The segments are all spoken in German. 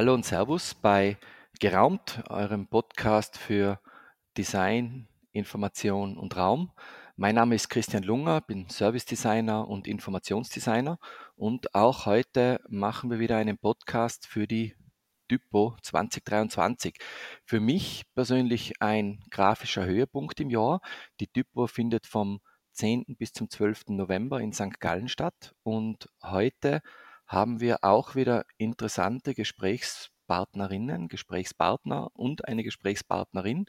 Hallo und Servus bei Geraumt, eurem Podcast für Design, Information und Raum. Mein Name ist Christian Lunger, bin Service Designer und Informationsdesigner und auch heute machen wir wieder einen Podcast für die Typo 2023. Für mich persönlich ein grafischer Höhepunkt im Jahr. Die Typo findet vom 10. bis zum 12. November in St. Gallen statt und heute haben wir auch wieder interessante Gesprächspartnerinnen, Gesprächspartner und eine Gesprächspartnerin,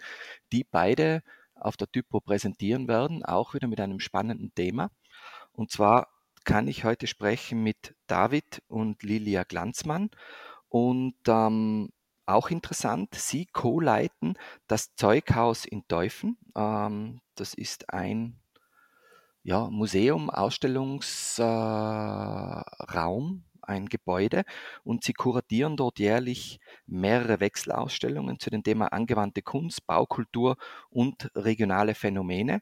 die beide auf der Typo präsentieren werden, auch wieder mit einem spannenden Thema. Und zwar kann ich heute sprechen mit David und Lilia Glanzmann. Und ähm, auch interessant, sie co-leiten das Zeughaus in Teufen. Ähm, das ist ein ja, Museum, Ausstellungsraum, äh, ein Gebäude und sie kuratieren dort jährlich mehrere Wechselausstellungen zu dem Thema angewandte Kunst, Baukultur und regionale Phänomene.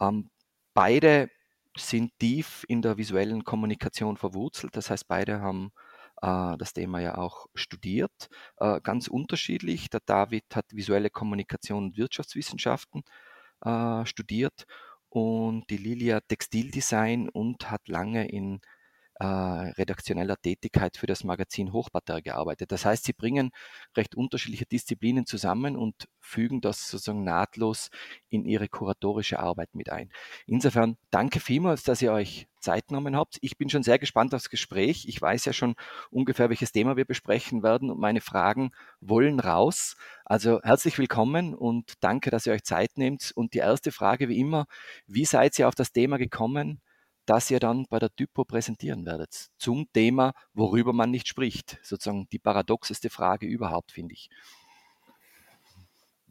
Ähm, beide sind tief in der visuellen Kommunikation verwurzelt, das heißt, beide haben äh, das Thema ja auch studiert, äh, ganz unterschiedlich. Der David hat visuelle Kommunikation und Wirtschaftswissenschaften äh, studiert und die Lilia Textildesign und hat lange in äh, redaktioneller Tätigkeit für das Magazin Hochparterre gearbeitet. Das heißt, sie bringen recht unterschiedliche Disziplinen zusammen und fügen das sozusagen nahtlos in ihre kuratorische Arbeit mit ein. Insofern danke vielmals, dass ihr euch Zeit genommen habt. Ich bin schon sehr gespannt aufs Gespräch. Ich weiß ja schon ungefähr, welches Thema wir besprechen werden und meine Fragen wollen raus. Also herzlich willkommen und danke, dass ihr euch Zeit nehmt. Und die erste Frage wie immer, wie seid ihr auf das Thema gekommen? Das ihr dann bei der Typo präsentieren werdet. Zum Thema, worüber man nicht spricht. Sozusagen die paradoxeste Frage überhaupt, finde ich.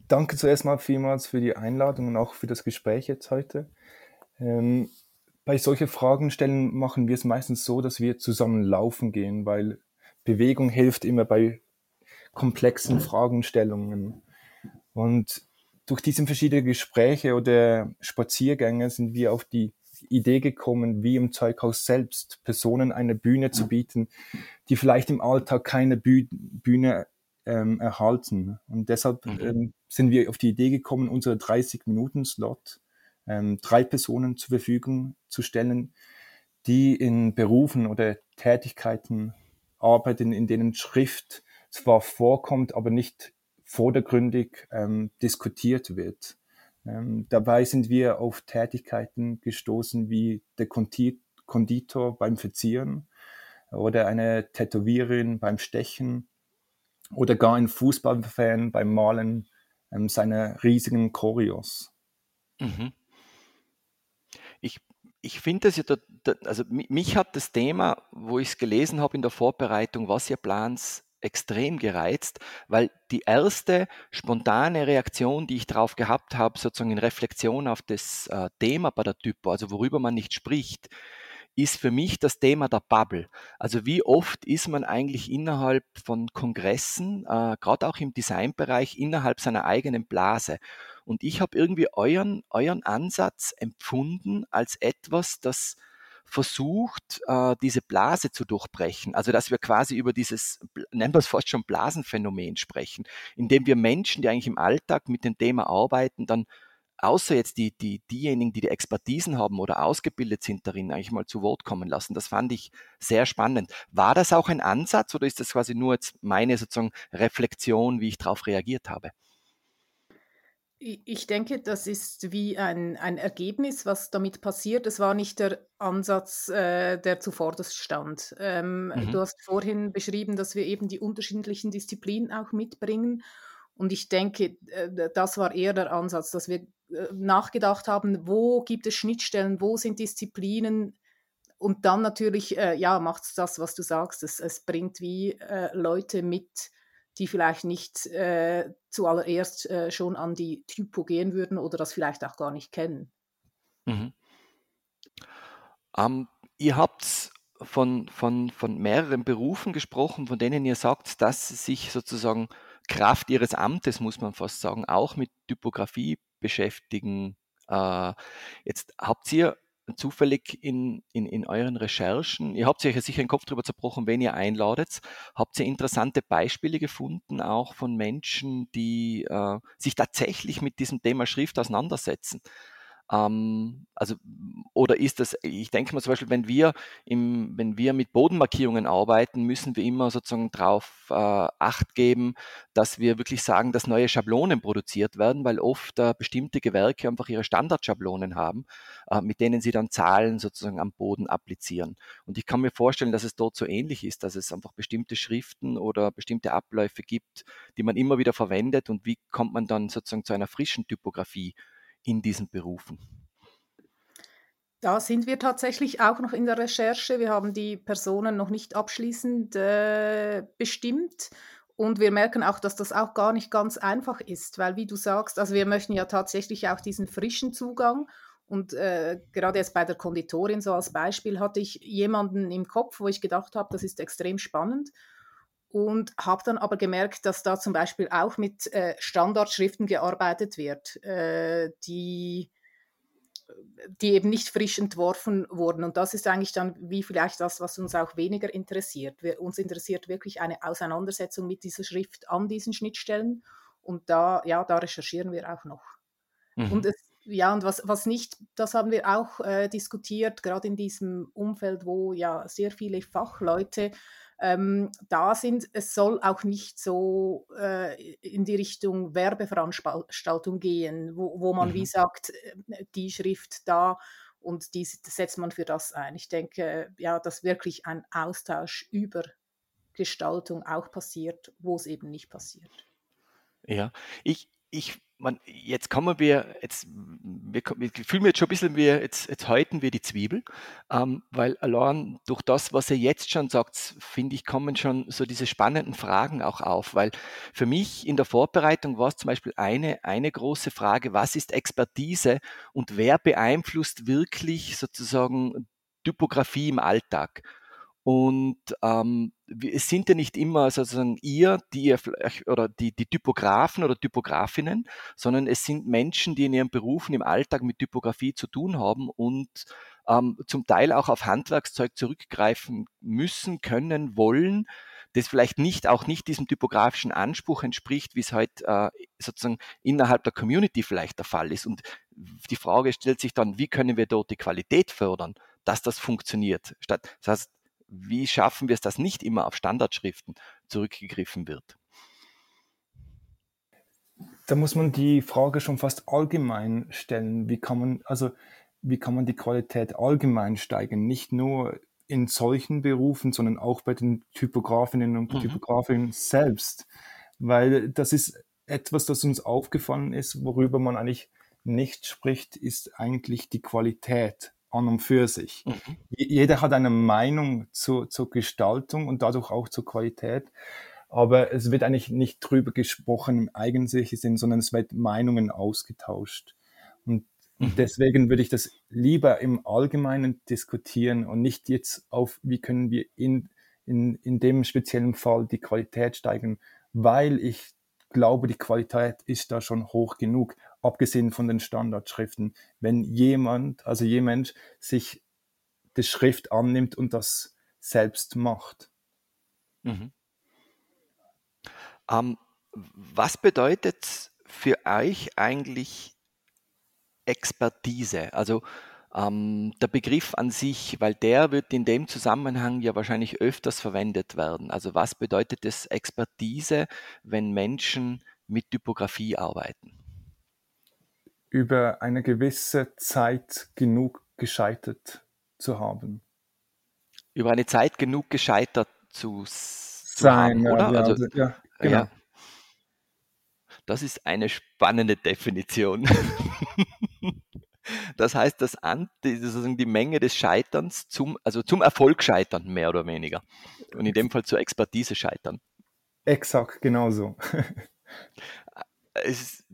Danke zuerst mal vielmals für die Einladung und auch für das Gespräch jetzt heute. Ähm, bei solchen Fragen stellen machen wir es meistens so, dass wir zusammen laufen gehen, weil Bewegung hilft immer bei komplexen Fragestellungen. Und durch diese verschiedenen Gespräche oder Spaziergänge sind wir auf die Idee gekommen, wie im Zeughaus selbst Personen eine Bühne zu bieten, die vielleicht im Alltag keine Büh Bühne ähm, erhalten. Und deshalb mhm. ähm, sind wir auf die Idee gekommen, unsere 30-Minuten-Slot ähm, drei Personen zur Verfügung zu stellen, die in Berufen oder Tätigkeiten arbeiten, in denen Schrift zwar vorkommt, aber nicht vordergründig ähm, diskutiert wird. Ähm, dabei sind wir auf Tätigkeiten gestoßen wie der Konditor beim Verzieren oder eine Tätowiererin beim Stechen oder gar ein Fußballfan beim Malen ähm, seiner riesigen Choreos. Mhm. Ich, ich finde das ja, da, da, also mich hat das Thema, wo ich es gelesen habe in der Vorbereitung, was ihr plant, extrem gereizt, weil die erste spontane Reaktion, die ich darauf gehabt habe, sozusagen in Reflexion auf das äh, Thema bei der Typo, also worüber man nicht spricht, ist für mich das Thema der Bubble. Also wie oft ist man eigentlich innerhalb von Kongressen, äh, gerade auch im Designbereich, innerhalb seiner eigenen Blase. Und ich habe irgendwie euren, euren Ansatz empfunden als etwas, das versucht, äh, diese Blase zu durchbrechen. Also dass wir quasi über dieses, nennen wir es fast schon Blasenphänomen sprechen, indem wir Menschen, die eigentlich im Alltag mit dem Thema arbeiten, dann außer jetzt die, die, diejenigen, die die Expertisen haben oder ausgebildet sind darin, eigentlich mal zu Wort kommen lassen. Das fand ich sehr spannend. War das auch ein Ansatz oder ist das quasi nur jetzt meine sozusagen Reflexion, wie ich darauf reagiert habe? Ich denke, das ist wie ein, ein Ergebnis, was damit passiert. Es war nicht der Ansatz, äh, der zuvorderst stand. Ähm, mhm. Du hast vorhin beschrieben, dass wir eben die unterschiedlichen Disziplinen auch mitbringen. Und ich denke, äh, das war eher der Ansatz, dass wir äh, nachgedacht haben, wo gibt es Schnittstellen, wo sind Disziplinen. Und dann natürlich, äh, ja, macht es das, was du sagst. Es, es bringt wie äh, Leute mit, die vielleicht nicht äh, zuallererst äh, schon an die Typo gehen würden oder das vielleicht auch gar nicht kennen. Mhm. Ähm, ihr habt von, von, von mehreren Berufen gesprochen, von denen ihr sagt, dass sie sich sozusagen Kraft ihres Amtes, muss man fast sagen, auch mit Typografie beschäftigen. Äh, jetzt habt ihr zufällig in, in, in euren Recherchen, ihr habt euch ja sicher den Kopf drüber zerbrochen, wenn ihr einladet, habt ihr interessante Beispiele gefunden, auch von Menschen, die äh, sich tatsächlich mit diesem Thema Schrift auseinandersetzen? Ähm, also, oder ist das, ich denke mal zum Beispiel, wenn wir, im, wenn wir mit Bodenmarkierungen arbeiten, müssen wir immer sozusagen darauf äh, Acht geben, dass wir wirklich sagen, dass neue Schablonen produziert werden, weil oft äh, bestimmte Gewerke einfach ihre Standardschablonen haben, äh, mit denen sie dann Zahlen sozusagen am Boden applizieren. Und ich kann mir vorstellen, dass es dort so ähnlich ist, dass es einfach bestimmte Schriften oder bestimmte Abläufe gibt, die man immer wieder verwendet und wie kommt man dann sozusagen zu einer frischen Typografie in diesen Berufen? Da sind wir tatsächlich auch noch in der Recherche. Wir haben die Personen noch nicht abschließend äh, bestimmt. Und wir merken auch, dass das auch gar nicht ganz einfach ist, weil wie du sagst, also wir möchten ja tatsächlich auch diesen frischen Zugang. Und äh, gerade jetzt bei der Konditorin so als Beispiel hatte ich jemanden im Kopf, wo ich gedacht habe, das ist extrem spannend und habe dann aber gemerkt, dass da zum Beispiel auch mit äh, Standardschriften gearbeitet wird, äh, die, die eben nicht frisch entworfen wurden. Und das ist eigentlich dann wie vielleicht das, was uns auch weniger interessiert. Wir, uns interessiert wirklich eine Auseinandersetzung mit dieser Schrift an diesen Schnittstellen. Und da, ja, da recherchieren wir auch noch. Mhm. Und es, ja, und was, was nicht, das haben wir auch äh, diskutiert, gerade in diesem Umfeld, wo ja sehr viele Fachleute ähm, da sind. Es soll auch nicht so äh, in die Richtung Werbeveranstaltung gehen, wo, wo man mhm. wie sagt, äh, die Schrift da und die setzt man für das ein. Ich denke, ja, dass wirklich ein Austausch über Gestaltung auch passiert, wo es eben nicht passiert. Ja, ich, ich man, jetzt kommen wir, jetzt, wir, wir fühlen wir jetzt schon ein bisschen, wie, jetzt, jetzt häuten wir die Zwiebel, ähm, weil allein durch das, was ihr jetzt schon sagt, finde ich, kommen schon so diese spannenden Fragen auch auf, weil für mich in der Vorbereitung war es zum Beispiel eine, eine große Frage, was ist Expertise und wer beeinflusst wirklich sozusagen Typografie im Alltag? Und ähm, es sind ja nicht immer sozusagen ihr, die ihr oder die, die Typografen oder Typografinnen, sondern es sind Menschen, die in ihren Berufen im Alltag mit Typografie zu tun haben und ähm, zum Teil auch auf Handwerkszeug zurückgreifen müssen, können, wollen, das vielleicht nicht auch nicht diesem typografischen Anspruch entspricht, wie es halt äh, sozusagen innerhalb der Community vielleicht der Fall ist. Und die Frage stellt sich dann, wie können wir dort die Qualität fördern, dass das funktioniert? Statt, das heißt, wie schaffen wir es, dass nicht immer auf Standardschriften zurückgegriffen wird? Da muss man die Frage schon fast allgemein stellen. Wie kann man, also, wie kann man die Qualität allgemein steigern? Nicht nur in solchen Berufen, sondern auch bei den Typografinnen und mhm. Typografinnen selbst. Weil das ist etwas, das uns aufgefallen ist, worüber man eigentlich nicht spricht, ist eigentlich die Qualität an und für sich. Mhm. Jeder hat eine Meinung zu, zur Gestaltung und dadurch auch zur Qualität. Aber es wird eigentlich nicht drüber gesprochen im eigentlichen Sinn, sondern es wird Meinungen ausgetauscht. Und mhm. deswegen würde ich das lieber im Allgemeinen diskutieren und nicht jetzt auf, wie können wir in, in, in dem speziellen Fall die Qualität steigern, weil ich glaube, die Qualität ist da schon hoch genug abgesehen von den Standardschriften, wenn jemand, also jemand sich die Schrift annimmt und das selbst macht. Mhm. Ähm, was bedeutet für euch eigentlich Expertise? Also ähm, der Begriff an sich, weil der wird in dem Zusammenhang ja wahrscheinlich öfters verwendet werden. Also was bedeutet es Expertise, wenn Menschen mit Typografie arbeiten? Über eine gewisse Zeit genug gescheitert zu haben. Über eine Zeit genug gescheitert zu sein, haben, oder? Ja, also, ja, genau. Ja. Das ist eine spannende Definition. das heißt, das Anti, sozusagen die Menge des Scheiterns zum, also zum Erfolg scheitern, mehr oder weniger. Und in dem Fall zur Expertise scheitern. Exakt, genauso. es,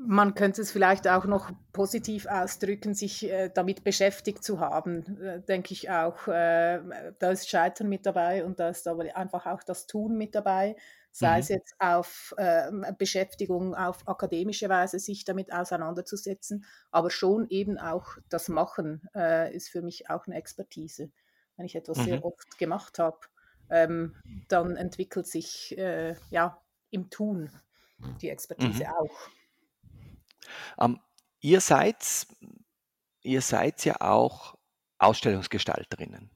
man könnte es vielleicht auch noch positiv ausdrücken, sich äh, damit beschäftigt zu haben, äh, denke ich auch. Äh, da ist Scheitern mit dabei und da ist aber einfach auch das Tun mit dabei, sei mhm. es jetzt auf äh, Beschäftigung auf akademische Weise, sich damit auseinanderzusetzen, aber schon eben auch das Machen äh, ist für mich auch eine Expertise. Wenn ich etwas mhm. sehr oft gemacht habe, ähm, dann entwickelt sich äh, ja im Tun die Expertise mhm. auch. Ähm, ihr seid, ihr seid ja auch Ausstellungsgestalterinnen.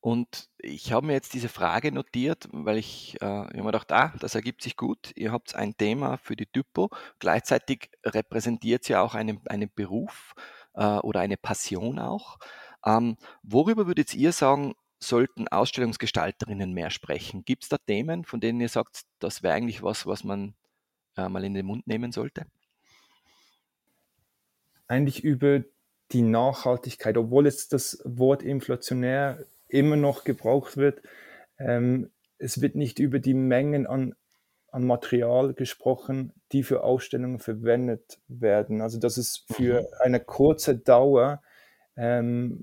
Und ich habe mir jetzt diese Frage notiert, weil ich, äh, ich mir gedacht, ah, das ergibt sich gut. Ihr habt ein Thema für die Typo. Gleichzeitig repräsentiert sie auch einen, einen Beruf äh, oder eine Passion auch. Ähm, worüber würdet ihr sagen, sollten Ausstellungsgestalterinnen mehr sprechen? Gibt es da Themen, von denen ihr sagt, das wäre eigentlich was, was man äh, mal in den Mund nehmen sollte? Eigentlich über die Nachhaltigkeit, obwohl jetzt das Wort inflationär immer noch gebraucht wird. Ähm, es wird nicht über die Mengen an, an Material gesprochen, die für Ausstellungen verwendet werden. Also dass es für mhm. eine kurze Dauer ähm,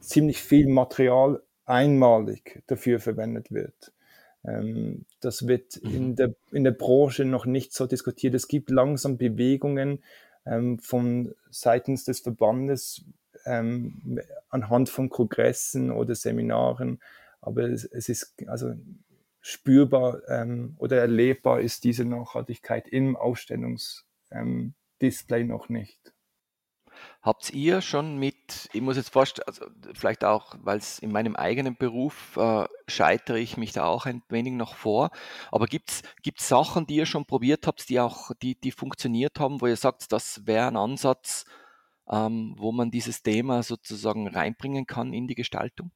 ziemlich viel Material einmalig dafür verwendet wird. Ähm, das wird in mhm. der, in der Branche noch nicht so diskutiert. Es gibt langsam Bewegungen ähm, von seitens des Verbandes, ähm, anhand von Kongressen oder Seminaren, aber es, es ist also spürbar ähm, oder erlebbar ist diese Nachhaltigkeit im Ausstellungsdisplay noch nicht. Habt ihr schon mit, ich muss jetzt vorstellen, also vielleicht auch, weil es in meinem eigenen Beruf äh, scheitere ich mich da auch ein wenig noch vor, aber gibt es Sachen, die ihr schon probiert habt, die auch, die, die funktioniert haben, wo ihr sagt, das wäre ein Ansatz, ähm, wo man dieses Thema sozusagen reinbringen kann in die Gestaltung?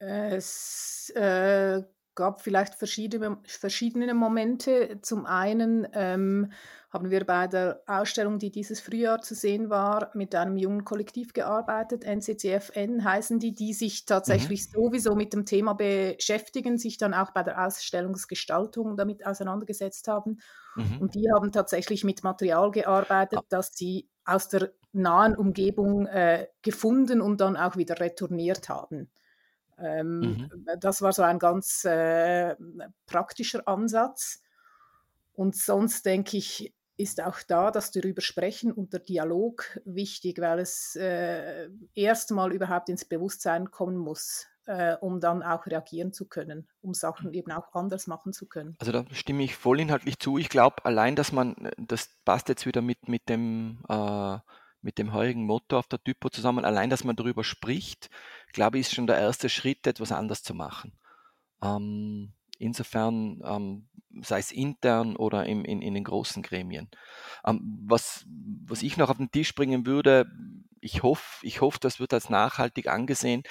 Es äh, gab vielleicht verschiedene, verschiedene Momente. Zum einen ähm, haben wir bei der Ausstellung, die dieses Frühjahr zu sehen war, mit einem jungen Kollektiv gearbeitet. NCCFN heißen die, die sich tatsächlich mhm. sowieso mit dem Thema beschäftigen, sich dann auch bei der Ausstellungsgestaltung damit auseinandergesetzt haben. Mhm. Und die haben tatsächlich mit Material gearbeitet, ah. das sie aus der nahen Umgebung äh, gefunden und dann auch wieder retourniert haben. Ähm, mhm. Das war so ein ganz äh, praktischer Ansatz. Und sonst denke ich, ist auch da das darüber sprechen und der Dialog wichtig, weil es äh, erstmal überhaupt ins Bewusstsein kommen muss, äh, um dann auch reagieren zu können, um Sachen eben auch anders machen zu können. Also da stimme ich voll inhaltlich zu. Ich glaube, allein, dass man, das passt jetzt wieder mit, mit dem äh, mit dem heurigen Motto auf der Typo zusammen, allein, dass man darüber spricht, glaube ich, ist schon der erste Schritt, etwas anders zu machen. Ähm, Insofern, ähm, sei es intern oder im, in, in den großen Gremien. Ähm, was, was ich noch auf den Tisch bringen würde, ich hoffe, ich hoffe, das wird als nachhaltig angesehen.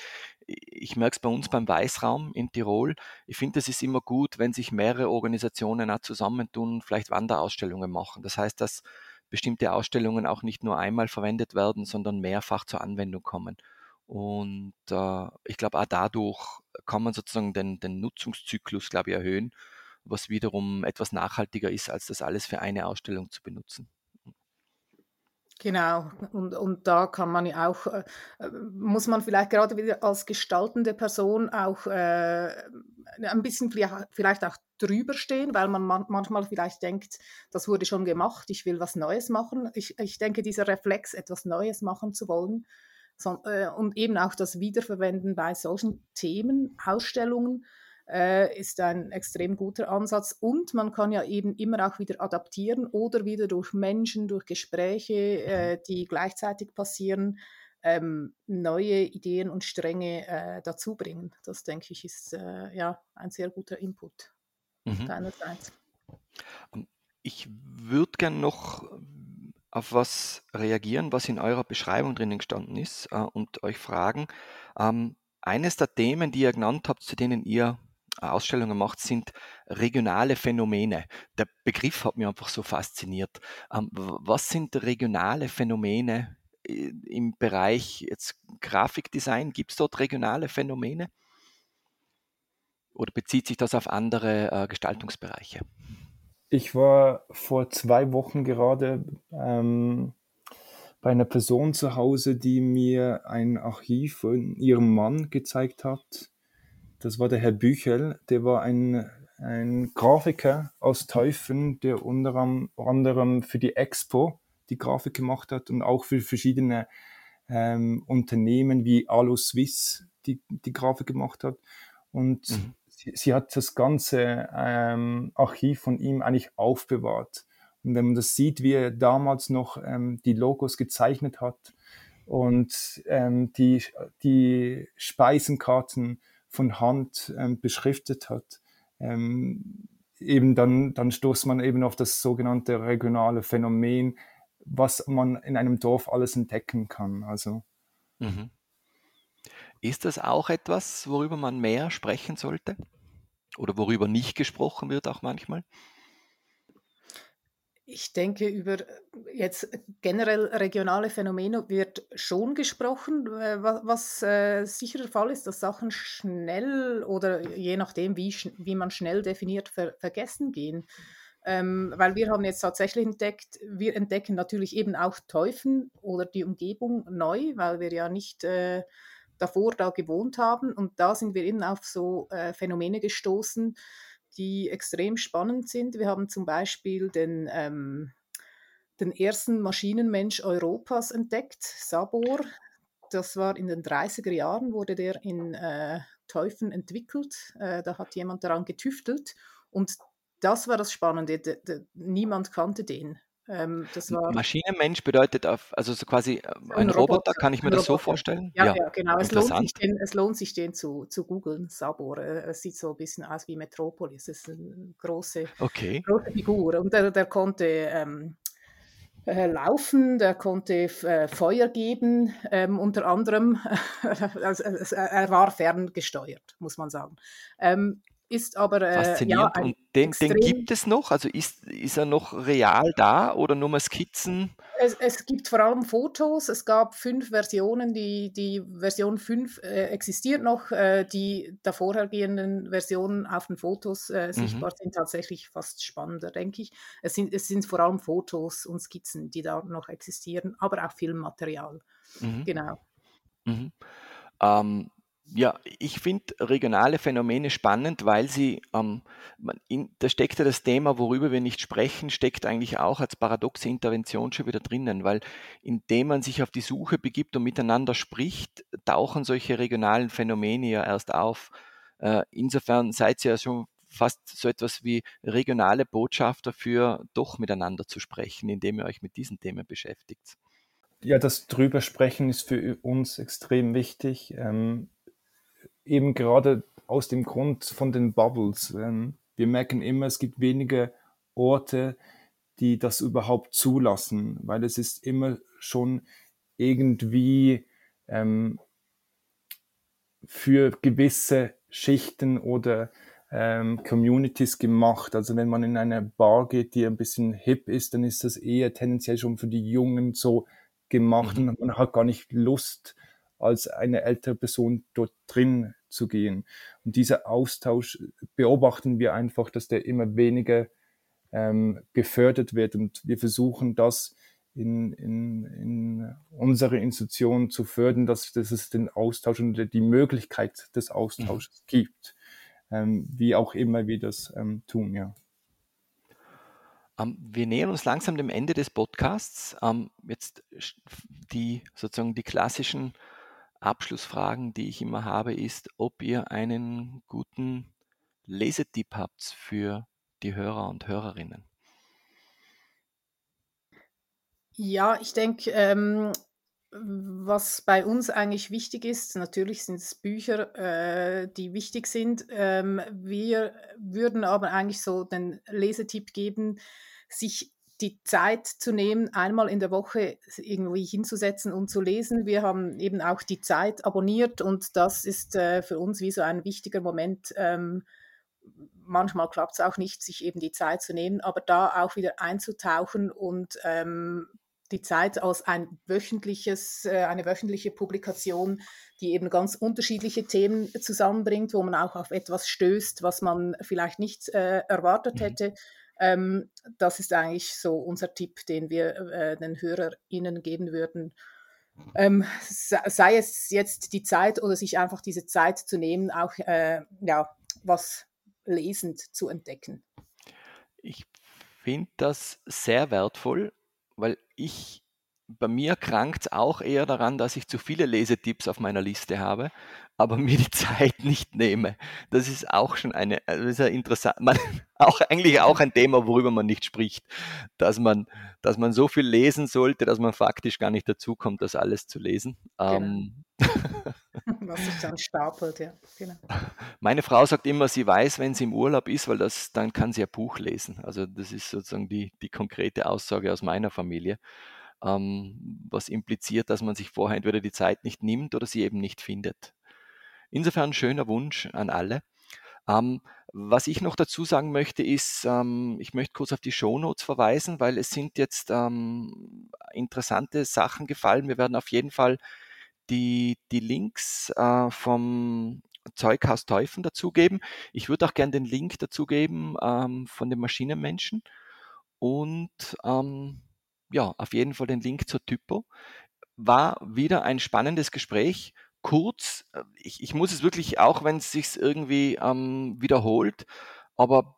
Ich merke es bei uns beim Weißraum in Tirol. Ich finde, es ist immer gut, wenn sich mehrere Organisationen auch zusammentun, vielleicht Wanderausstellungen machen. Das heißt, dass bestimmte Ausstellungen auch nicht nur einmal verwendet werden, sondern mehrfach zur Anwendung kommen. Und äh, ich glaube, auch dadurch kann man sozusagen den, den Nutzungszyklus, glaube ich, erhöhen, was wiederum etwas nachhaltiger ist, als das alles für eine Ausstellung zu benutzen. Genau, und, und da kann man ja auch, äh, muss man vielleicht gerade wieder als gestaltende Person auch äh, ein bisschen vielleicht auch drüber stehen, weil man manchmal vielleicht denkt, das wurde schon gemacht, ich will was Neues machen. Ich, ich denke, dieser Reflex, etwas Neues machen zu wollen, so, äh, und eben auch das Wiederverwenden bei solchen Themen, Ausstellungen, äh, ist ein extrem guter Ansatz. Und man kann ja eben immer auch wieder adaptieren oder wieder durch Menschen, durch Gespräche, äh, die gleichzeitig passieren, ähm, neue Ideen und Stränge äh, dazu bringen. Das denke ich ist äh, ja ein sehr guter Input mhm. deinerseits. Ähm, ich würde gerne noch auf was reagieren, was in eurer Beschreibung drinnen gestanden ist äh, und euch fragen. Ähm, eines der Themen, die ihr genannt habt, zu denen ihr Ausstellungen macht, sind regionale Phänomene. Der Begriff hat mich einfach so fasziniert. Ähm, was sind regionale Phänomene äh, im Bereich jetzt Grafikdesign? Gibt es dort regionale Phänomene? Oder bezieht sich das auf andere äh, Gestaltungsbereiche? Ich war vor zwei Wochen gerade ähm, bei einer Person zu Hause, die mir ein Archiv von ihrem Mann gezeigt hat, Das war der Herr Büchel, der war ein, ein Grafiker aus Teufen, der unter anderem für die Expo die Grafik gemacht hat und auch für verschiedene ähm, Unternehmen wie Alu Swiss die, die Grafik gemacht hat. Und mhm. Sie, hat das ganze ähm, Archiv von ihm eigentlich aufbewahrt. Und wenn man das sieht, wie er damals noch ähm, die Logos gezeichnet hat und ähm, die, die Speisenkarten von Hand ähm, beschriftet hat, ähm, eben dann, dann stoßt man eben auf das sogenannte regionale Phänomen, was man in einem Dorf alles entdecken kann. Also mhm. Ist das auch etwas, worüber man mehr sprechen sollte? Oder worüber nicht gesprochen wird auch manchmal? Ich denke, über jetzt generell regionale Phänomene wird schon gesprochen, äh, was äh, sicher der Fall ist, dass Sachen schnell oder je nachdem, wie, wie man schnell definiert, ver vergessen gehen. Ähm, weil wir haben jetzt tatsächlich entdeckt, wir entdecken natürlich eben auch Teufen oder die Umgebung neu, weil wir ja nicht äh, davor da gewohnt haben. Und da sind wir eben auf so äh, Phänomene gestoßen, die extrem spannend sind. Wir haben zum Beispiel den, ähm, den ersten Maschinenmensch Europas entdeckt, Sabor. Das war in den 30er Jahren, wurde der in äh, Teufen entwickelt. Äh, da hat jemand daran getüftelt. Und das war das Spannende. D niemand kannte den. Ähm, das war Maschinenmensch bedeutet auf, also so quasi ähm, ein, ein Roboter, Roboter, kann ich mir das so vorstellen? Ja, ja, ja genau. Es lohnt, sich den, es lohnt sich den zu, zu googeln, Sabor. Äh, es sieht so ein bisschen aus wie Metropolis. Es ist eine große, okay. große Figur. Und der, der konnte ähm, äh, laufen, der konnte äh, Feuer geben, ähm, unter anderem. also, er war ferngesteuert, muss man sagen. Ist aber äh, Faszinierend. Ja, und den, den, gibt es noch? Also ist, ist er noch real da oder nur mal Skizzen? Es, es, gibt vor allem Fotos. Es gab fünf Versionen. Die, die Version 5 äh, existiert noch. Äh, die davorhergehenden Versionen auf den Fotos äh, sichtbar mhm. sind tatsächlich fast spannender, denke ich. Es sind, es sind vor allem Fotos und Skizzen, die da noch existieren, aber auch Filmmaterial. Mhm. Genau. Mhm. Ähm, ja, ich finde regionale Phänomene spannend, weil sie, ähm, in, da steckt ja das Thema, worüber wir nicht sprechen, steckt eigentlich auch als paradoxe Intervention schon wieder drinnen, weil indem man sich auf die Suche begibt und miteinander spricht, tauchen solche regionalen Phänomene ja erst auf. Äh, insofern seid ihr ja schon fast so etwas wie regionale Botschafter für doch miteinander zu sprechen, indem ihr euch mit diesen Themen beschäftigt. Ja, das drüber sprechen ist für uns extrem wichtig. Ähm, eben gerade aus dem Grund von den Bubbles. Wir merken immer, es gibt wenige Orte, die das überhaupt zulassen, weil es ist immer schon irgendwie ähm, für gewisse Schichten oder ähm, Communities gemacht. Also wenn man in eine Bar geht, die ein bisschen hip ist, dann ist das eher tendenziell schon für die Jungen so gemacht mhm. und man hat gar nicht Lust, als eine ältere Person dort drin zu gehen. Und dieser Austausch beobachten wir einfach, dass der immer weniger ähm, gefördert wird. Und wir versuchen das in, in, in unsere Institutionen zu fördern, dass, dass es den Austausch und die Möglichkeit des Austauschs mhm. gibt. Ähm, wie auch immer wir das ähm, tun, ja. Ähm, wir nähern uns langsam dem Ende des Podcasts. Ähm, jetzt die sozusagen die klassischen Abschlussfragen, die ich immer habe, ist, ob ihr einen guten Lesetipp habt für die Hörer und Hörerinnen. Ja, ich denke, ähm, was bei uns eigentlich wichtig ist, natürlich sind es Bücher, äh, die wichtig sind. Ähm, wir würden aber eigentlich so den Lesetipp geben, sich die Zeit zu nehmen, einmal in der Woche irgendwie hinzusetzen und zu lesen. Wir haben eben auch die Zeit abonniert und das ist äh, für uns wie so ein wichtiger Moment. Ähm, manchmal klappt es auch nicht, sich eben die Zeit zu nehmen, aber da auch wieder einzutauchen und ähm, die Zeit als ein wöchentliches, äh, eine wöchentliche Publikation, die eben ganz unterschiedliche Themen zusammenbringt, wo man auch auf etwas stößt, was man vielleicht nicht äh, erwartet mhm. hätte. Ähm, das ist eigentlich so unser Tipp, den wir äh, den HörerInnen geben würden. ähm, sei es jetzt die Zeit oder sich einfach diese Zeit zu nehmen, auch äh, ja, was lesend zu entdecken. Ich finde das sehr wertvoll, weil ich bei mir krankt es auch eher daran, dass ich zu viele Lesetipps auf meiner Liste habe, aber mir die Zeit nicht nehme. Das ist auch schon eine, also das ist ja interessant, man, auch eigentlich auch ein Thema, worüber man nicht spricht, dass man, dass man so viel lesen sollte, dass man faktisch gar nicht dazu kommt, das alles zu lesen. Genau. Ähm, Was sich dann stapelt, ja. Genau. Meine Frau sagt immer, sie weiß, wenn sie im Urlaub ist, weil das, dann kann sie ein Buch lesen. Also das ist sozusagen die, die konkrete Aussage aus meiner Familie ähm, was impliziert, dass man sich vorher entweder die Zeit nicht nimmt oder sie eben nicht findet. Insofern schöner Wunsch an alle. Ähm, was ich noch dazu sagen möchte, ist, ähm, ich möchte kurz auf die Shownotes verweisen, weil es sind jetzt ähm, interessante Sachen gefallen. Wir werden auf jeden Fall die, die Links äh, vom Zeughaus Teufen dazugeben. Ich würde auch gerne den Link dazugeben ähm, von den Maschinenmenschen. Und ähm, ja, auf jeden Fall den Link zur Typo. War wieder ein spannendes Gespräch. Kurz, äh, ich, ich muss es wirklich, auch wenn es sich irgendwie ähm, wiederholt, aber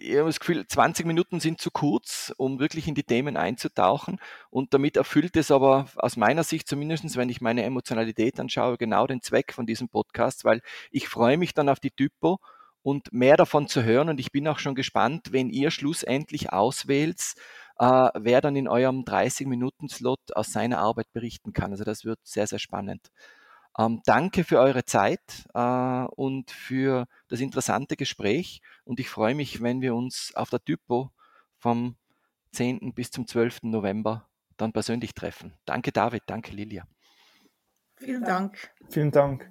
ich habe das Gefühl, 20 Minuten sind zu kurz, um wirklich in die Themen einzutauchen. Und damit erfüllt es aber aus meiner Sicht, zumindest wenn ich meine Emotionalität anschaue, genau den Zweck von diesem Podcast, weil ich freue mich dann auf die Typo und mehr davon zu hören. Und ich bin auch schon gespannt, wenn ihr schlussendlich auswählt, äh, wer dann in eurem 30-Minuten-Slot aus seiner Arbeit berichten kann. Also das wird sehr, sehr spannend. Ähm, danke für eure Zeit äh, und für das interessante Gespräch. Und ich freue mich, wenn wir uns auf der Typo vom 10. bis zum 12. November dann persönlich treffen. Danke, David. Danke, Lilia. Vielen Dank. Vielen Dank.